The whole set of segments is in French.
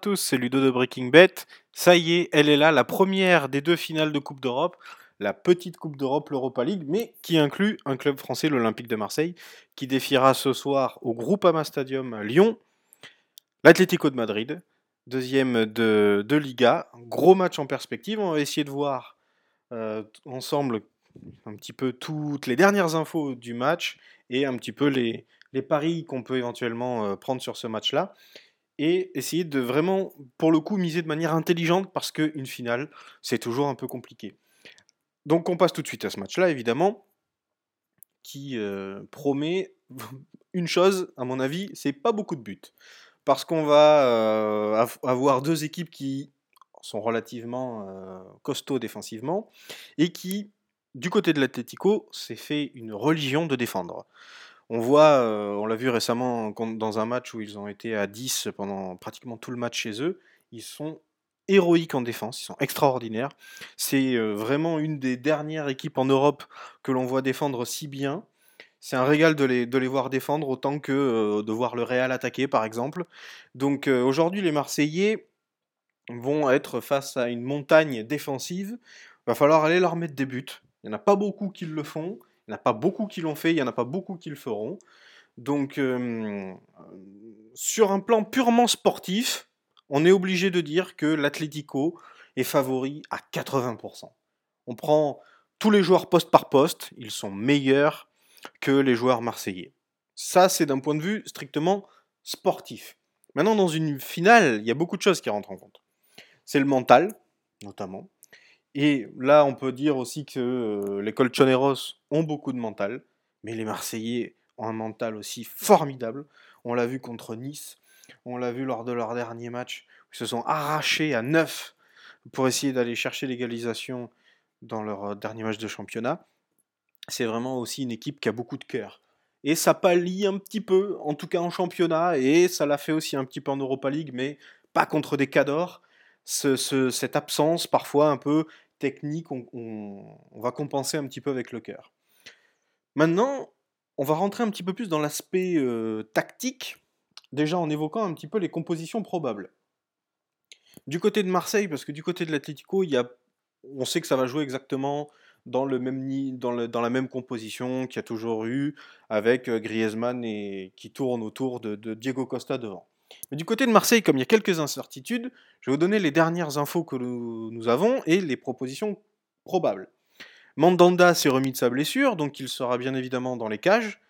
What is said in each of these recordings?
tous, c'est Ludo de Breaking Bet. Ça y est, elle est là, la première des deux finales de Coupe d'Europe, la petite Coupe d'Europe, l'Europa League, mais qui inclut un club français, l'Olympique de Marseille, qui défiera ce soir au Groupama Stadium à Lyon, l'Atlético de Madrid, deuxième de, Liga. Gros match en perspective, on va essayer de voir euh, ensemble un petit peu toutes les dernières infos du match et un petit peu les, les paris qu'on peut éventuellement euh, prendre sur ce match-là et essayer de vraiment, pour le coup, miser de manière intelligente parce qu'une finale, c'est toujours un peu compliqué. Donc on passe tout de suite à ce match-là, évidemment, qui euh, promet une chose, à mon avis, c'est pas beaucoup de buts. Parce qu'on va euh, avoir deux équipes qui sont relativement euh, costauds défensivement et qui, du côté de l'Atletico, s'est fait une religion de défendre. On voit, euh, on l'a vu récemment dans un match où ils ont été à 10 pendant pratiquement tout le match chez eux. Ils sont héroïques en défense, ils sont extraordinaires. C'est euh, vraiment une des dernières équipes en Europe que l'on voit défendre si bien. C'est un régal de les, de les, voir défendre autant que euh, de voir le Real attaquer, par exemple. Donc aujourd'hui, les Marseillais vont être face à une montagne défensive. Va falloir aller leur mettre des buts. Il n'y en a pas beaucoup qui le font. Il n'y en a pas beaucoup qui l'ont fait, il n'y en a pas beaucoup qui le feront. Donc, sur un plan purement sportif, on est obligé de dire que l'Atlético est favori à 80%. On prend tous les joueurs poste par poste, ils sont meilleurs que les joueurs marseillais. Ça, c'est d'un point de vue strictement sportif. Maintenant, dans une finale, il y a beaucoup de choses qui rentrent en compte. C'est le mental, notamment. Et là, on peut dire aussi que euh, les Colchoneros ont beaucoup de mental, mais les Marseillais ont un mental aussi formidable. On l'a vu contre Nice, on l'a vu lors de leur dernier match, où ils se sont arrachés à 9 pour essayer d'aller chercher l'égalisation dans leur dernier match de championnat. C'est vraiment aussi une équipe qui a beaucoup de cœur. Et ça pallie un petit peu, en tout cas en championnat, et ça l'a fait aussi un petit peu en Europa League, mais pas contre des cadors cette absence parfois un peu technique, on, va compenser un petit peu avec le cœur. Maintenant, on va rentrer un petit peu plus dans l'aspect euh, tactique, déjà en évoquant un petit peu les compositions probables. Du côté de Marseille, parce que du côté de l'Atlético, on sait que ça va jouer exactement dans, même, la même composition qu'il y a toujours eu, avec euh, Griezmann et, qui tourne autour de Diego Costa devant. Mais du côté de Marseille, comme il y a quelques incertitudes, je vais vous donner les dernières infos que nous, avons et les propositions probables. Mandanda s'est remis de sa blessure, donc il sera bien évidemment dans les cages.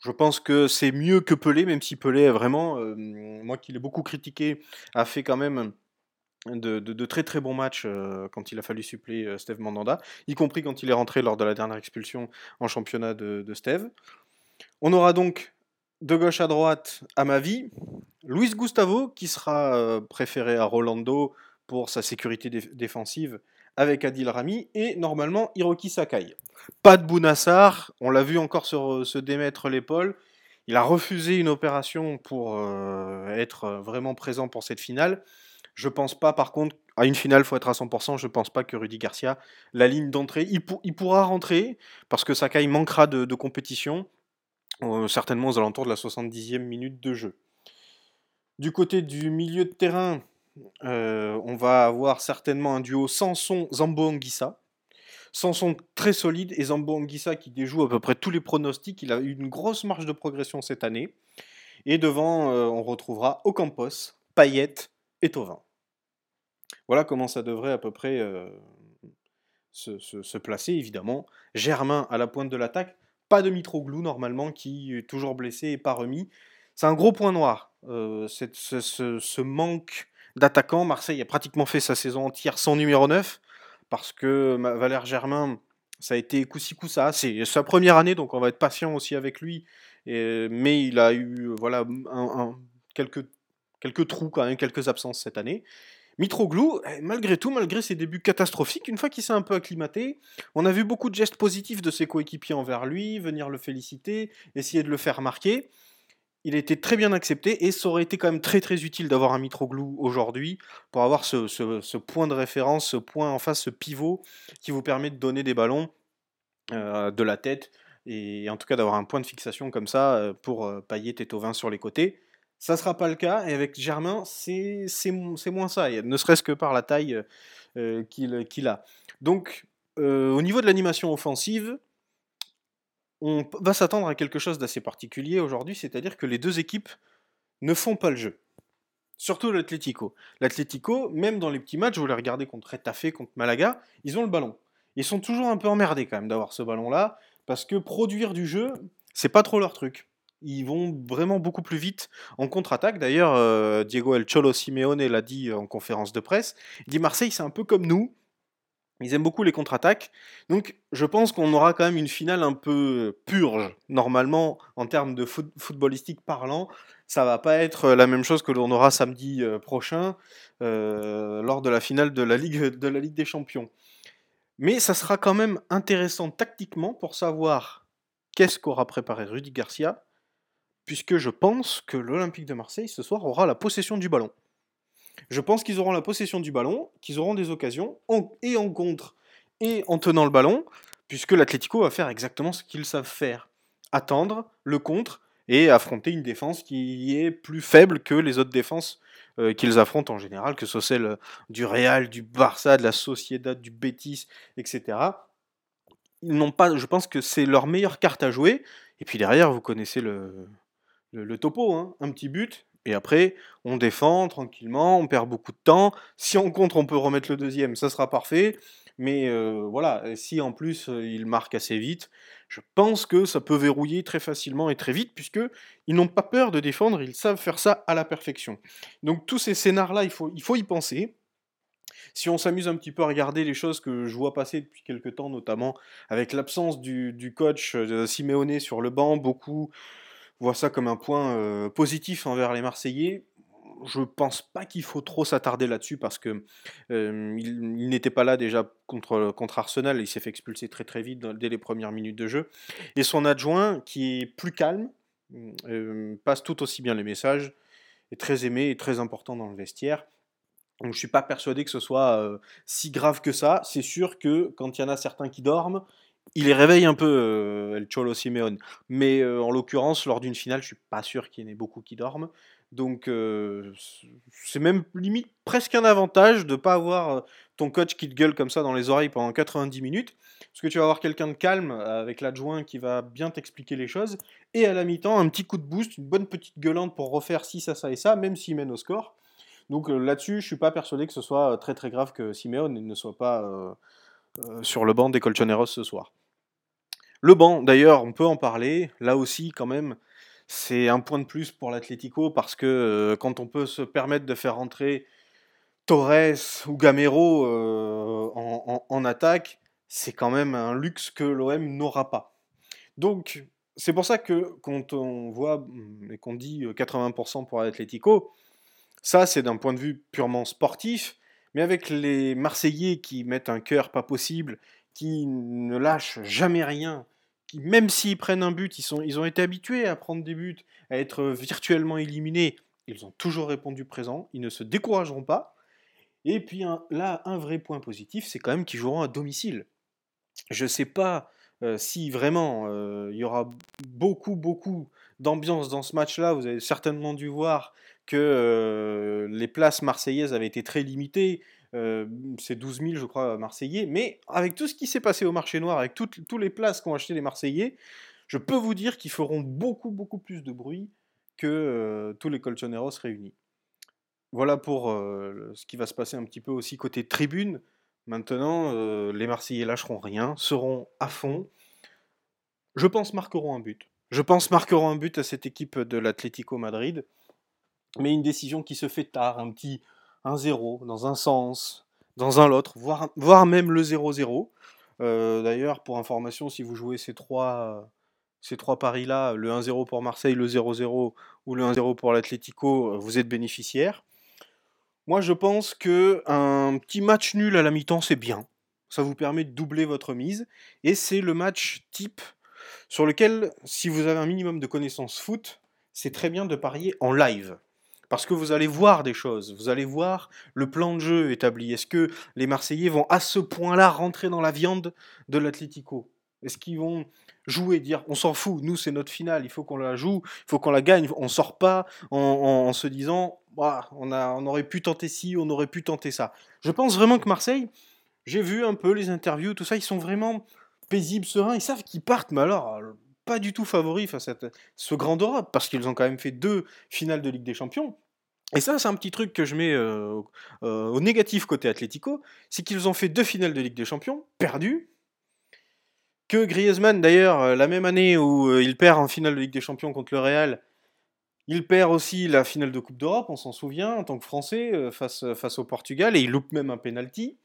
Je pense que c'est mieux que Pelé, même si Pelé, vraiment, euh, moi qui l'ai beaucoup critiqué, a fait quand même de, très très bons matchs euh, quand il a fallu suppléer euh, Steve Mandanda, y compris quand il est rentré lors de la dernière expulsion en championnat de, de Steve. On aura donc de gauche à droite, à ma vie, Luis Gustavo, qui sera euh, préféré à Rolando pour sa sécurité défensive avec Adil Rami, et normalement Hiroki Sakai. Pas de Bounassar, on l'a vu encore se, démettre l'épaule. Il a refusé une opération pour euh, être vraiment présent pour cette finale. Je pense pas, par contre, à une finale, il faut être à 100%. Je pense pas que Rudy Garcia, la ligne d'entrée, il, pourra rentrer parce que Sakai manquera de compétition. Euh, certainement aux alentours de la 70e minute de jeu. Du côté du milieu de terrain, euh, on va avoir certainement un duo Sanson-Zambo Anguissa. Sanson très solide et Zambo Anguissa qui déjoue à peu près tous les pronostics. Il a eu une grosse marge de progression cette année. Et devant, euh, on retrouvera Ocampos, Payet et Tovin. Voilà comment ça devrait à peu près se, placer, évidemment. Germain à la pointe de l'attaque pas de Mitroglou normalement, qui est toujours blessé et pas remis. C'est un gros point noir, euh, ce, manque d'attaquants. Marseille a pratiquement fait sa saison entière sans numéro 9, parce que Valère Germain, ça a été coup-ci coup-ça. C'est sa première année, donc on va être patient aussi avec lui. mais il a eu quelques, trous quelques absences cette année. Mitroglou, eh, malgré tout, malgré ses débuts catastrophiques, une fois qu'il s'est un peu acclimaté, on a vu beaucoup de gestes positifs de ses coéquipiers envers lui, venir le féliciter, essayer de le faire marquer. Il été très bien accepté et ça aurait été quand même très très utile d'avoir un Mitroglou aujourd'hui pour avoir ce, point de référence, ce point en face, ce pivot qui vous permet de donner des ballons euh, de la tête et en tout cas d'avoir un point de fixation comme ça euh, pour euh, Payet et Tovin sur les côtés. Ça sera pas le cas, et avec Germain, c'est moins ça, ne serait-ce que par la taille euh, qu'il a. Donc, au niveau de l'animation offensive, on va s'attendre à quelque chose d'assez particulier aujourd'hui, c'est-à-dire que les deux équipes ne font pas le jeu. Surtout l'Atlético. L'Atlético, même dans les petits matchs, vous les regardez contre Retafe, contre Malaga, ils ont le ballon. Ils sont toujours un peu emmerdés quand même d'avoir ce ballon-là, parce que produire du jeu, c'est pas trop leur truc. Ils vont vraiment beaucoup plus vite en contre-attaque. D'ailleurs, euh, Diego El Cholo Simeone l'a dit en conférence de presse. Il dit Marseille, c'est un peu comme nous. Ils aiment beaucoup les contre-attaques. Donc, je pense qu'on aura quand même une finale un peu purge, normalement, en termes de footballistique parlant. Ça va pas être la même chose que l'on aura samedi euh, prochain euh, lors de la finale de la, Ligue, de la Ligue des Champions. Mais ça sera quand même intéressant tactiquement pour savoir qu'est-ce qu'aura préparé Rudy Garcia, puisque je pense que l'Olympique de Marseille ce soir aura la possession du ballon. Je pense qu'ils auront la possession du ballon, qu'ils auront des occasions, et en contre, et en tenant le ballon, puisque l'Atlético va faire exactement ce qu'ils savent faire. Attendre le contre et affronter une défense qui est plus faible que les autres défenses euh, qu'ils affrontent en général, que ce soit celle du Real, du Barça, de la Sociedad, du Betis, etc. Ils n'ont pas, je pense que c'est leur meilleure carte à jouer. Et puis derrière, vous connaissez le, le, topo, hein. un petit but, et après, on défend tranquillement, on perd beaucoup de temps. Si on contre, on peut remettre le deuxième, ça sera parfait. Mais euh, voilà, si en plus euh, il marque assez vite, je pense que ça peut verrouiller très facilement et très vite, puisque ils n'ont pas peur de défendre, ils savent faire ça à la perfection. Donc tous ces scénars-là, il faut, il faut y penser. Si on s'amuse un petit peu à regarder les choses que je vois passer depuis quelques temps, notamment avec l'absence du, du, coach euh, Simeone sur le banc, beaucoup voient ça comme un point positif envers les Marseillais je pense pas qu'il faut trop s'attarder là-dessus parce que il, n'était pas là déjà contre, contre Arsenal, il s'est fait expulser très très vite dès les premières minutes de jeu. Et son adjoint, qui est plus calme, passe tout aussi bien les messages, est très aimé et très important dans le vestiaire. Donc je suis pas persuadé que ce soit si grave que ça. C'est sûr que quand il y en a certains qui dorment, il les réveille un peu, El Cholo Simeone. Mais en l'occurrence, lors d'une finale, je suis pas sûr qu'il y en ait beaucoup qui dorment. Donc, c'est même limite presque un avantage de ne pas avoir ton coach qui te gueule comme ça dans les oreilles pendant 90 minutes. Parce que tu vas avoir quelqu'un de calme avec l'adjoint qui va bien t'expliquer les choses. Et à la mi-temps, un petit coup de boost, une bonne petite gueulante pour refaire ci, ça, ça et ça, même s'il mène au score. Donc là-dessus, je suis pas persuadé que ce soit très très grave que Simeone ne soit pas sur le banc des Colchoneros ce soir. Le banc, d'ailleurs, on peut en parler. Là aussi, quand même, c'est un point de plus pour l'Atlético parce que euh, quand on peut se permettre de faire rentrer Torres ou Gamero euh, en, attaque, c'est quand même un luxe que l'OM n'aura pas. Donc, c'est pour ça que quand on voit mm, et qu'on dit 80% euh, pour l'Atlético, ça c'est d'un point de vue purement sportif, mais avec les Marseillais qui mettent un cœur pas possible, qui ne lâchent jamais rien, même s'ils prennent un but, ils, sont, ils ont été habitués à prendre des buts, à être virtuellement éliminés. Ils ont toujours répondu présent, ils ne se décourageront pas. Et puis là, un vrai point positif, c'est quand même qu'ils joueront à domicile. Je ne sais pas euh, si vraiment euh, il y aura beaucoup, beaucoup d'ambiance dans ce match-là. Vous avez certainement dû voir que les places marseillaises avaient été très limitées. C'est 12 000, je crois, Marseillais. Mais avec tout ce qui s'est passé au marché noir, avec toutes, les places qu'ont acheté les Marseillais, je peux vous dire qu'ils feront beaucoup, beaucoup plus de bruit que tous les Colchoneros réunis. Voilà pour ce qui va se passer un petit peu aussi côté tribune. Maintenant, les Marseillais lâcheront rien, seront à fond. Je pense marqueront un but. Je pense marqueront un but à cette équipe de l'Atlético Madrid. Mais une décision qui se fait tard, un petit un 0 dans un sens, dans un l'autre, voire, voire même le 0-0. Euh, d'ailleurs, pour information, si vous jouez ces trois, ces trois paris-là, le 1-0 pour Marseille, le 0-0 ou le 1-0 pour l'Atlético, vous êtes bénéficiaire. Moi, je pense que un petit match nul à la mi-temps, c'est bien. Ça vous permet de doubler votre mise. Et c'est le match type sur lequel, si vous avez un minimum de connaissances foot, c'est très bien de parier en live. Parce que vous allez voir des choses, vous allez voir le plan de jeu établi. Est-ce que les Marseillais vont à ce point-là rentrer dans la viande de l'Atlético? Est-ce qu'ils vont jouer, dire on s'en fout, nous c'est notre finale, il faut qu'on la joue, il faut qu'on la gagne, on sort pas en, se disant bah, on, a, on aurait pu tenter ci, on aurait pu tenter ça. Je pense vraiment que Marseille, j'ai vu un peu les interviews, tout ça, ils sont vraiment paisibles, sereins, ils savent qu'ils partent, mais alors pas du tout favoris face à ce grand Europe, parce qu'ils ont quand même fait deux finales de Ligue des Champions. Et ça, c'est un petit truc que je mets euh, euh, au négatif côté Atlético, c'est qu'ils ont fait deux finales de Ligue des Champions, perdues, que Griezmann, d'ailleurs, euh, la même année où il perd en finale de Ligue des Champions contre le Real, il perd aussi la finale de Coupe d'Europe, on s'en souvient, en tant que Français, face, face au Portugal, et il loupe même un penalty.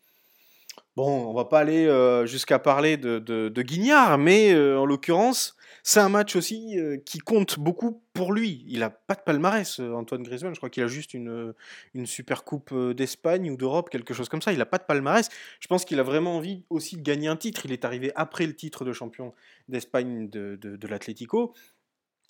Bon, on va pas aller jusqu'à parler de, Guignard, mais en l'occurrence, c'est un match aussi euh, qui compte beaucoup pour lui. Il n'a pas de palmarès, euh, Antoine Griezmann. Je crois qu'il a juste une, une super coupe euh, d'Espagne ou d'Europe, quelque chose comme ça. Il n'a pas de palmarès. Je pense qu'il a vraiment envie aussi de gagner un titre. Il est arrivé après le titre de champion d'Espagne de, de, l'Atlético.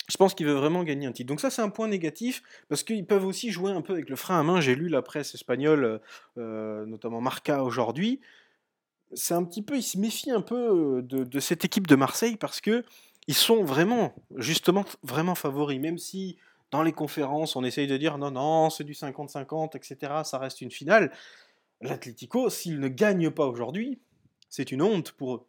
Je pense qu'il veut vraiment gagner un titre. Donc ça, c'est un point négatif, parce qu'ils peuvent aussi jouer un peu avec le frein à main. J'ai lu la presse espagnole, notamment Marca aujourd'hui. C'est un petit peu, il se méfie un peu de, de, cette équipe de Marseille, parce que ils sont vraiment, justement, vraiment favoris, même si dans les conférences, on essaye de dire non, non, c'est du 50-50, etc., ça reste une finale. L'Atlético, s'il ne gagne pas aujourd'hui, c'est une honte pour eux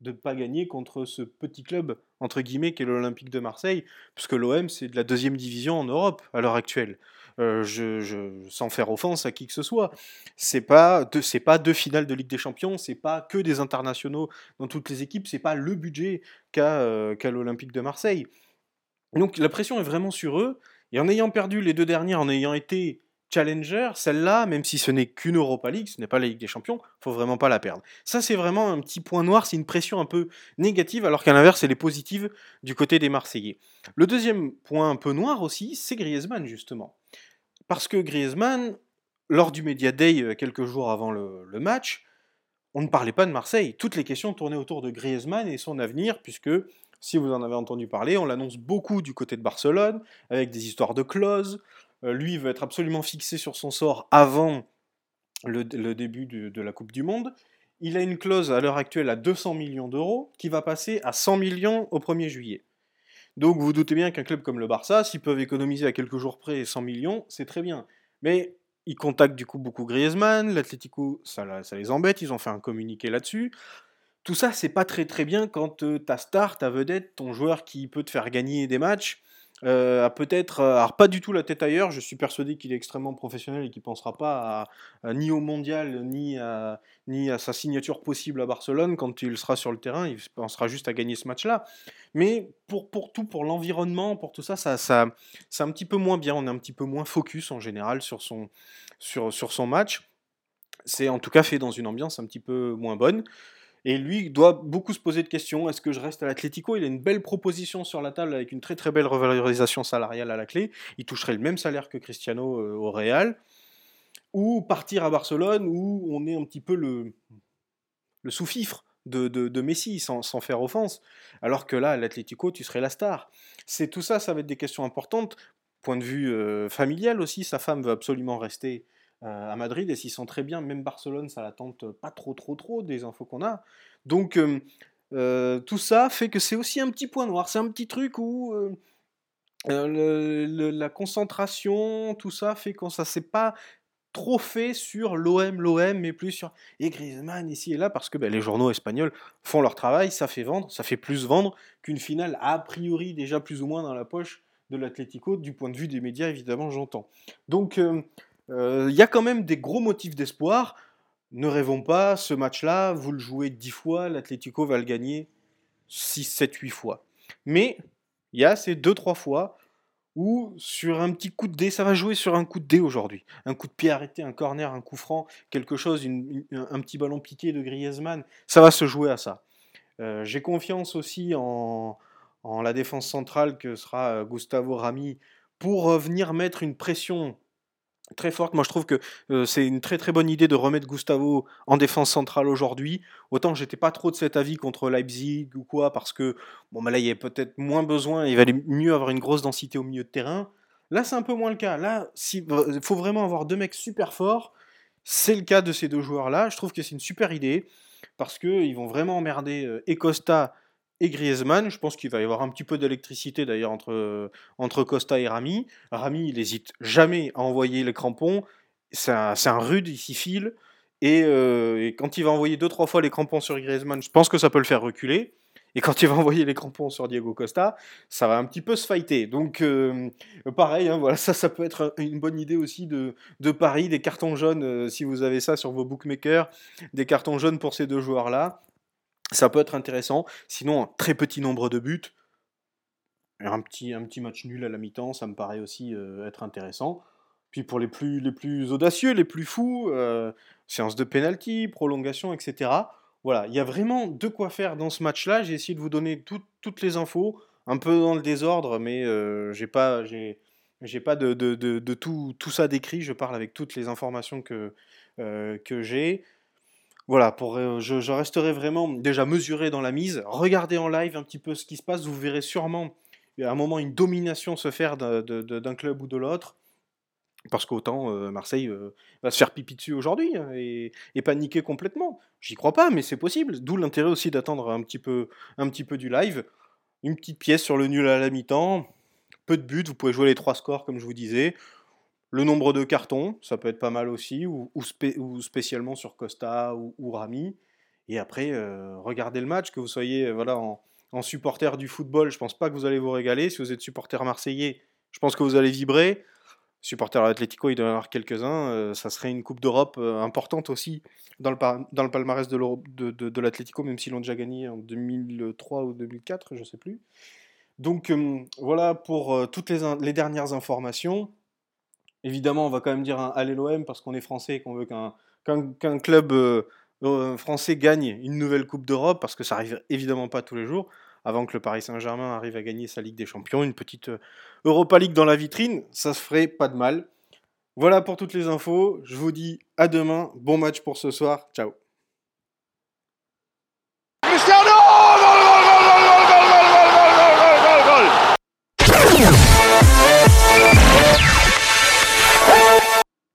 de ne pas gagner contre ce petit club, entre guillemets, qui est l'Olympique de Marseille, puisque l'OM, c'est de la deuxième division en Europe à l'heure actuelle. Euh, je, sans faire offense à qui que ce soit. C'est pas deux, c'est pas deux finales de Ligue des Champions, c'est pas que des internationaux dans toutes les équipes, c'est pas le budget qu'a euh, qu'a l'Olympique de Marseille. Donc la pression est vraiment sur eux. Et en ayant perdu les deux dernières, en ayant été challenger, celle-là, même si ce n'est qu'une Europa League, ce n'est pas la Ligue des Champions, faut vraiment pas la perdre. Ça, c'est vraiment un petit point noir, c'est une pression un peu négative, alors qu'à l'inverse, elle est positive du côté des Marseillais. Le deuxième point un peu noir aussi, c'est Griezmann, justement. Parce que Griezmann, lors du Media Day, euh, quelques jours avant le, match, on ne parlait pas de Marseille. Toutes les questions tournaient autour de Griezmann et son avenir, puisque si vous en avez entendu parler, on l'annonce beaucoup du côté de Barcelone, avec des histoires de clauses, euh, lui veut être absolument fixé sur son sort avant le, début de, la Coupe du Monde. Il a une clause à l'heure actuelle à 200 millions d'euros qui va passer à 100 millions au 1er juillet. Donc vous, doutez bien qu'un club comme le Barça, s'ils peuvent économiser à quelques jours près 100 millions, c'est très bien. Mais ils contactent du coup beaucoup Griezmann, l'Atlético, ça, les embête, ils ont fait un communiqué là-dessus. Tout ça, c'est pas très très bien quand euh, ta star, ta vedette, ton joueur qui peut te faire gagner des matchs, a peut-être, euh, alors pas du tout la tête ailleurs, je suis persuadé qu'il est extrêmement professionnel et qu'il ne pensera pas ni au mondial, ni à, ni à sa signature possible à Barcelone quand il sera sur le terrain, il pensera juste à gagner ce match-là. Mais pour, tout, pour l'environnement, pour tout ça, ça, ça c'est un petit peu moins bien, on est un petit peu moins focus en général sur son, sur son match. C'est en tout cas fait dans une ambiance un petit peu moins bonne. Et lui doit beaucoup se poser de questions. Est-ce que je reste à l'Atlético? Il a une belle proposition sur la table avec une très très belle revalorisation salariale à la clé. Il toucherait le même salaire que Cristiano euh, au Real. Ou partir à Barcelone où on est un petit peu le, sous-fifre de, Messi, sans, faire offense. Alors que là, à l'Atlético, tu serais la star. C'est tout ça, ça va être des questions importantes. Point de vue euh, familial aussi, sa femme veut absolument rester euh, à Madrid et s'y sent très bien. Même Barcelone, ça la tente pas trop, trop, trop des infos qu'on a. Donc euh, euh, tout ça fait que c'est aussi un petit point noir. C'est un petit truc où la concentration, tout ça fait qu'on ça s'est pas trop fait sur l'OM, l'OM, mais plus sur et Griezmann ici et là, parce que ben, les journaux espagnols font leur travail, ça fait vendre, ça fait plus vendre qu'une finale a priori déjà plus ou moins dans la poche de l'Atlético, du point de vue des médias évidemment j'entends. Donc il y a quand même des gros motifs d'espoir. Ne rêvons pas, ce match-là, vous le jouez 10 fois, l'Atlético va le gagner 6, 7, 8 fois. Mais il y a ces 2-3 fois où sur un petit coup de dé, ça va jouer sur un coup de dé aujourd'hui. Un coup de pied arrêté, un corner, un coup franc, quelque chose, un petit ballon piqué de Griezmann, ça va se jouer à ça. Euh, j'ai confiance aussi en, en, la défense centrale que sera euh, Gustavo Rami pour venir mettre une pression très forte. Moi, je trouve que c'est une très très bonne idée de remettre Gustavo en défense centrale aujourd'hui. Autant j'étais pas trop de cet avis contre Leipzig ou quoi, parce que bon, bah là, il y avait peut-être moins besoin, il valait mieux avoir une grosse densité au milieu de terrain. Là, c'est un peu moins le cas. Là, il faut vraiment avoir deux mecs super forts. C'est le cas de ces deux joueurs-là. Je trouve que c'est une super idée parce qu'ils vont vraiment emmerder et Costa et Griezmann. Je pense qu'il va y avoir un petit peu d'électricité d'ailleurs entre, entre Costa et Rami. Rami, il n'hésite jamais à envoyer les crampons. C'est un, un, rude, il s'y file. Euh, et, quand il va envoyer deux trois fois les crampons sur Griezmann, je pense que ça peut le faire reculer. Et quand il va envoyer les crampons sur Diego Costa, ça va un petit peu se fighter. Donc euh, pareil, hein, voilà, ça, ça peut être une bonne idée aussi de, de Paris, des cartons jaunes, euh, si vous avez ça sur vos bookmakers, des cartons jaunes pour ces deux joueurs-là. Ça peut être intéressant. Sinon, un très petit nombre de buts. Un petit, un petit match nul à la mi-temps, ça me paraît aussi être intéressant. Puis pour les plus, les plus audacieux, les plus fous, euh, séance de penalty, prolongation, etc. Voilà, il y a vraiment de quoi faire dans ce match-là. J'ai essayé de vous donner toutes les infos, un peu dans le désordre, mais euh, j'ai pas, pas de, de, de, tout, tout, ça décrit. Je parle avec toutes les informations que, euh, que j'ai. Voilà, pour, euh, je, resterai vraiment déjà mesuré dans la mise. Regardez en live un petit peu ce qui se passe. Vous verrez sûrement à un moment une domination se faire d'un club ou de l'autre. Parce qu'autant euh, Marseille euh, va se faire pipi dessus aujourd'hui hein, et, paniquer complètement. J'y crois pas, mais c'est possible. D'où l'intérêt aussi d'attendre un, petit peu, un petit peu du live. Une petite pièce sur le nul à la mi-temps. Peu de buts, vous pouvez jouer les trois scores comme je vous disais. Le nombre de cartons, ça peut être pas mal aussi, ou, ou, spécialement sur Costa ou, Rami. Et après, euh, regardez le match, que vous soyez voilà, en, supporter du football, je pense pas que vous allez vous régaler. Si vous êtes supporter marseillais, je pense que vous allez vibrer supporters de l'Atlético, il doit y en avoir quelques-uns. Euh, ça serait une Coupe d'Europe euh, importante aussi dans le, palmarès de, l'Atlético, même s'ils l'ont déjà gagné en 2003 ou 2004, je ne sais plus. Donc euh, voilà pour toutes les, dernières informations. Évidemment, on va quand même dire un allez l'OM parce qu'on est français et qu'on veut qu'un club français gagne une nouvelle Coupe d'Europe parce que ça arrive évidemment pas tous les jours avant que le Paris Saint-Germain arrive à gagner sa Ligue des Champions, une petite euh, Europa League dans la vitrine, ça se ferait pas de mal. Voilà pour toutes les infos, je vous dis à demain, bon match pour ce soir, ciao